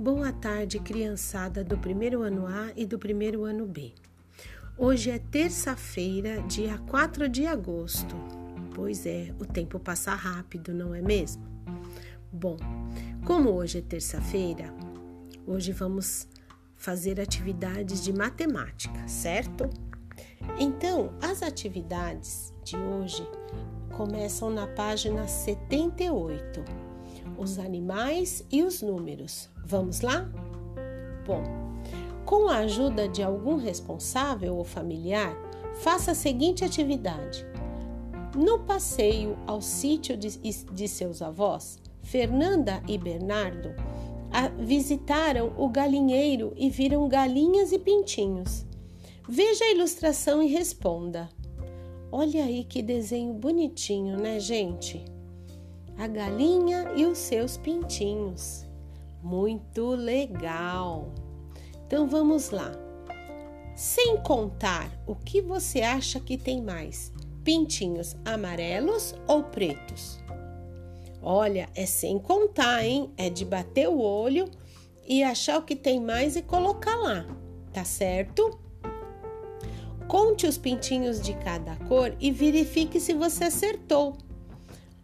Boa tarde, criançada do primeiro ano A e do primeiro ano B. Hoje é terça-feira, dia 4 de agosto. Pois é, o tempo passa rápido, não é mesmo? Bom, como hoje é terça-feira, hoje vamos fazer atividades de matemática, certo? Então, as atividades de hoje começam na página 78 os animais e os números. Vamos lá? Bom, com a ajuda de algum responsável ou familiar, faça a seguinte atividade. No passeio ao sítio de, de seus avós, Fernanda e Bernardo visitaram o galinheiro e viram galinhas e pintinhos. Veja a ilustração e responda. Olha aí que desenho bonitinho, né, gente? A galinha e os seus pintinhos. Muito legal! Então vamos lá. Sem contar, o que você acha que tem mais? Pintinhos amarelos ou pretos? Olha, é sem contar, hein? É de bater o olho e achar o que tem mais e colocar lá, tá certo? Conte os pintinhos de cada cor e verifique se você acertou.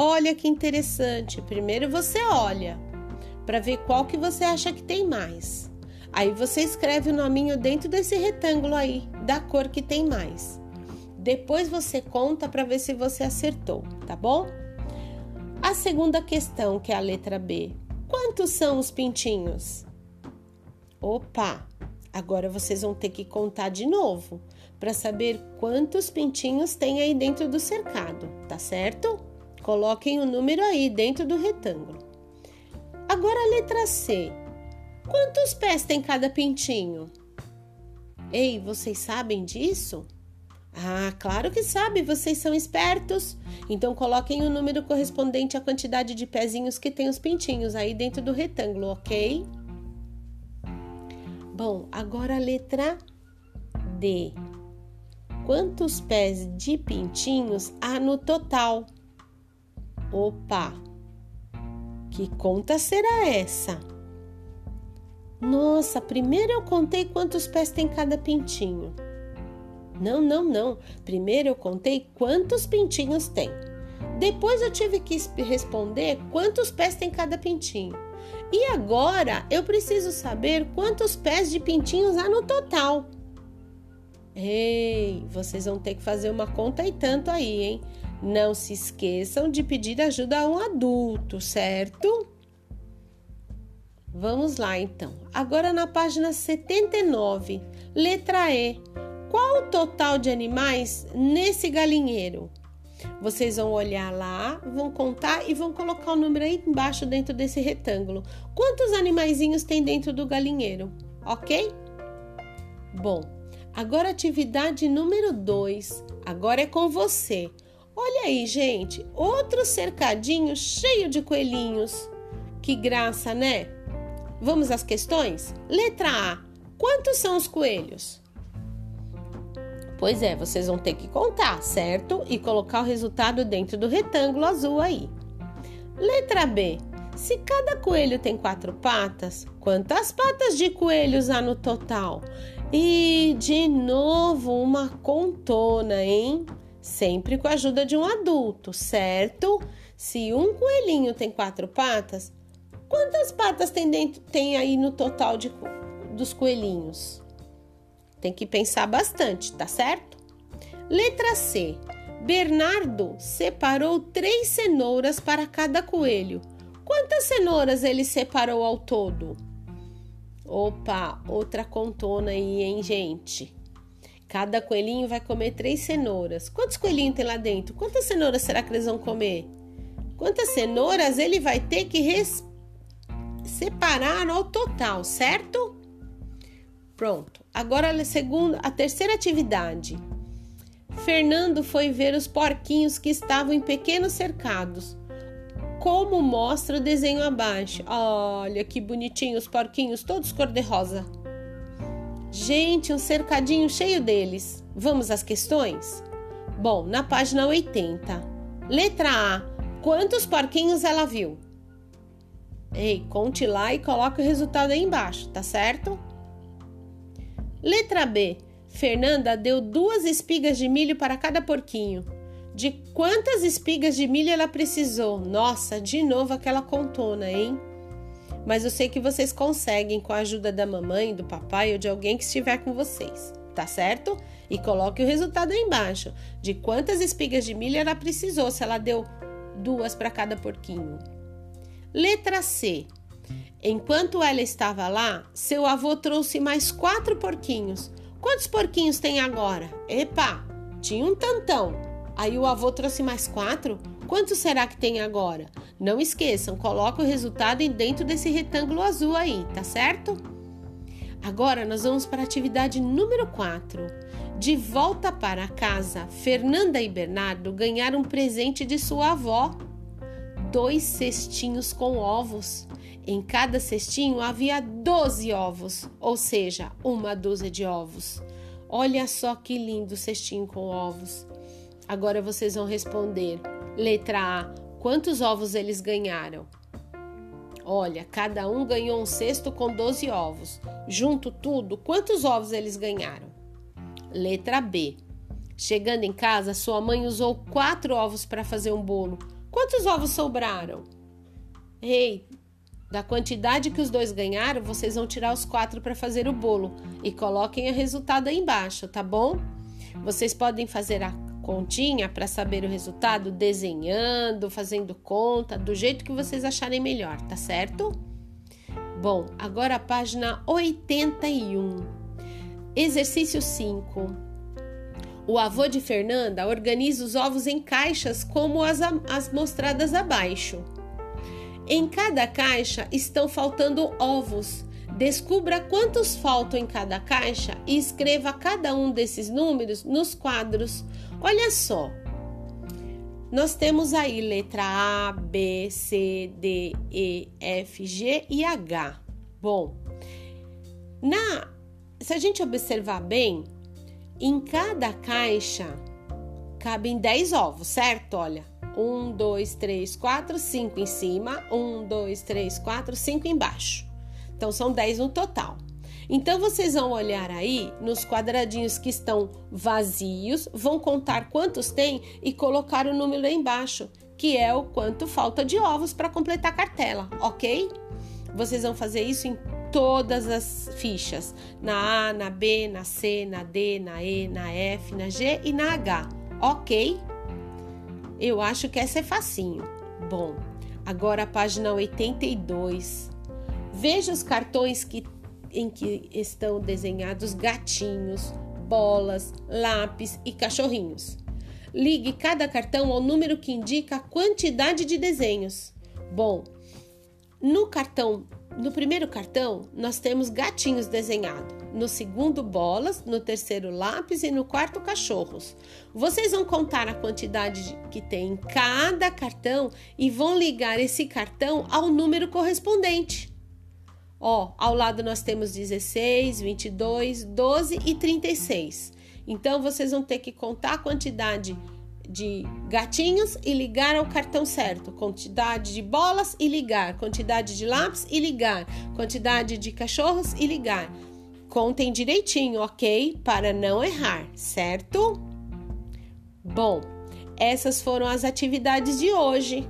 Olha que interessante. Primeiro você olha para ver qual que você acha que tem mais. Aí você escreve o nominho dentro desse retângulo aí, da cor que tem mais. Depois você conta para ver se você acertou, tá bom? A segunda questão, que é a letra B. Quantos são os pintinhos? Opa! Agora vocês vão ter que contar de novo para saber quantos pintinhos tem aí dentro do cercado, tá certo? Coloquem o número aí dentro do retângulo. Agora a letra C. Quantos pés tem cada pintinho? Ei, vocês sabem disso? Ah, claro que sabe, vocês são espertos. Então coloquem o número correspondente à quantidade de pezinhos que tem os pintinhos aí dentro do retângulo, ok? Bom, agora a letra D. Quantos pés de pintinhos há no total? Opa! Que conta será essa? Nossa, primeiro eu contei quantos pés tem cada pintinho. Não, não, não. Primeiro eu contei quantos pintinhos tem. Depois eu tive que responder quantos pés tem cada pintinho. E agora eu preciso saber quantos pés de pintinhos há no total. Ei, vocês vão ter que fazer uma conta e tanto aí, hein? Não se esqueçam de pedir ajuda a um adulto, certo? Vamos lá então. Agora na página 79, letra E. Qual o total de animais nesse galinheiro? Vocês vão olhar lá, vão contar e vão colocar o número aí embaixo dentro desse retângulo. Quantos animaizinhos tem dentro do galinheiro? Ok? Bom, agora atividade número 2. Agora é com você. Olha aí, gente, outro cercadinho cheio de coelhinhos. Que graça, né? Vamos às questões? Letra A: Quantos são os coelhos? Pois é, vocês vão ter que contar, certo? E colocar o resultado dentro do retângulo azul aí. Letra B: Se cada coelho tem quatro patas, quantas patas de coelhos há no total? E de novo uma contona, hein? Sempre com a ajuda de um adulto, certo? Se um coelhinho tem quatro patas, quantas patas tem dentro tem aí no total de, dos coelhinhos? Tem que pensar bastante, tá certo? Letra C. Bernardo separou três cenouras para cada coelho. Quantas cenouras ele separou ao todo? Opa, outra contona aí, hein, gente? Cada coelhinho vai comer três cenouras. Quantos coelhinhos tem lá dentro? Quantas cenouras será que eles vão comer? Quantas cenouras ele vai ter que res... separar ao total, certo? Pronto. Agora a segunda, a terceira atividade. Fernando foi ver os porquinhos que estavam em pequenos cercados. Como mostra o desenho abaixo. Olha que bonitinho os porquinhos, todos cor-de-rosa. Gente, um cercadinho cheio deles. Vamos às questões? Bom, na página 80. Letra A. Quantos porquinhos ela viu? Ei, conte lá e coloque o resultado aí embaixo, tá certo? Letra B. Fernanda deu duas espigas de milho para cada porquinho. De quantas espigas de milho ela precisou? Nossa, de novo aquela contona, hein? Mas eu sei que vocês conseguem com a ajuda da mamãe, do papai ou de alguém que estiver com vocês, tá certo? E coloque o resultado aí embaixo de quantas espigas de milho ela precisou, se ela deu duas para cada porquinho. Letra C. Enquanto ela estava lá, seu avô trouxe mais quatro porquinhos. Quantos porquinhos tem agora? Epa, tinha um tantão. Aí o avô trouxe mais quatro? Quantos será que tem agora? Não esqueçam, coloque o resultado dentro desse retângulo azul aí, tá certo? Agora nós vamos para a atividade número 4. De volta para casa, Fernanda e Bernardo ganharam um presente de sua avó. Dois cestinhos com ovos. Em cada cestinho havia 12 ovos, ou seja, uma dúzia de ovos. Olha só que lindo cestinho com ovos. Agora vocês vão responder. Letra A: quantos ovos eles ganharam? Olha, cada um ganhou um cesto com 12 ovos. Junto tudo, quantos ovos eles ganharam? Letra B. Chegando em casa, sua mãe usou quatro ovos para fazer um bolo. Quantos ovos sobraram? Ei, da quantidade que os dois ganharam, vocês vão tirar os quatro para fazer o bolo e coloquem o resultado aí embaixo, tá bom? Vocês podem fazer a continha para saber o resultado desenhando, fazendo conta, do jeito que vocês acharem melhor, tá certo? Bom, agora a página 81. Exercício 5. O avô de Fernanda organiza os ovos em caixas como as, as mostradas abaixo. Em cada caixa estão faltando ovos. Descubra quantos faltam em cada caixa e escreva cada um desses números nos quadros. Olha só. Nós temos aí letra A, B, C, D, E, F, G e H. Bom, na se a gente observar bem, em cada caixa cabem 10 ovos, certo? Olha, 1, 2, 3, 4, 5 em cima, 1, 2, 3, 4, 5 embaixo. Então são 10 no total. Então vocês vão olhar aí nos quadradinhos que estão vazios, vão contar quantos tem e colocar o número aí embaixo, que é o quanto falta de ovos para completar a cartela, ok? Vocês vão fazer isso em todas as fichas, na A, na B, na C, na D, na E, na F, na G e na H, ok? Eu acho que essa é facinho. Bom, agora a página 82. Veja os cartões que, em que estão desenhados gatinhos, bolas, lápis e cachorrinhos. Ligue cada cartão ao número que indica a quantidade de desenhos. Bom, no cartão no primeiro cartão, nós temos gatinhos desenhados. No segundo, bolas. No terceiro, lápis. E no quarto, cachorros. Vocês vão contar a quantidade que tem em cada cartão e vão ligar esse cartão ao número correspondente. Ó, ao lado nós temos 16, 22, 12 e 36. Então, vocês vão ter que contar a quantidade de gatinhos e ligar ao cartão certo, quantidade de bolas e ligar, quantidade de lápis e ligar, quantidade de cachorros e ligar. Contem direitinho, ok? Para não errar, certo? Bom, essas foram as atividades de hoje.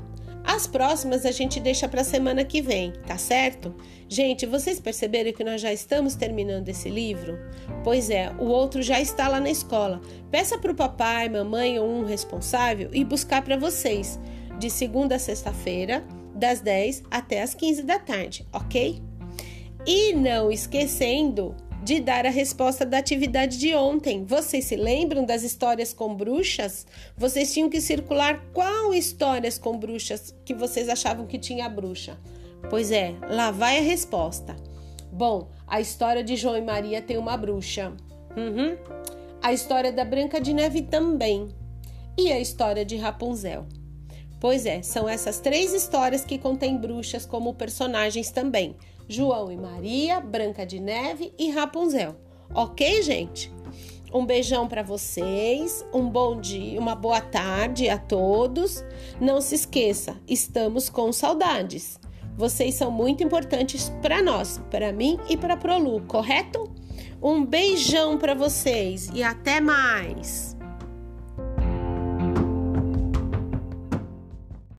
As próximas a gente deixa para semana que vem, tá certo? Gente, vocês perceberam que nós já estamos terminando esse livro? Pois é, o outro já está lá na escola. Peça para o papai, mamãe ou um responsável e buscar para vocês, de segunda a sexta-feira, das 10 até as 15 da tarde, ok? E não esquecendo de dar a resposta da atividade de ontem. Vocês se lembram das histórias com bruxas? Vocês tinham que circular qual histórias com bruxas que vocês achavam que tinha bruxa. Pois é, lá vai a resposta. Bom, a história de João e Maria tem uma bruxa. Uhum. A história da Branca de Neve também. E a história de Rapunzel. Pois é, são essas três histórias que contêm bruxas como personagens também. João e Maria, Branca de Neve e Rapunzel. Ok, gente? Um beijão para vocês, um bom dia, uma boa tarde a todos. Não se esqueça, estamos com saudades. Vocês são muito importantes para nós, para mim e para Prolu, correto? Um beijão para vocês e até mais.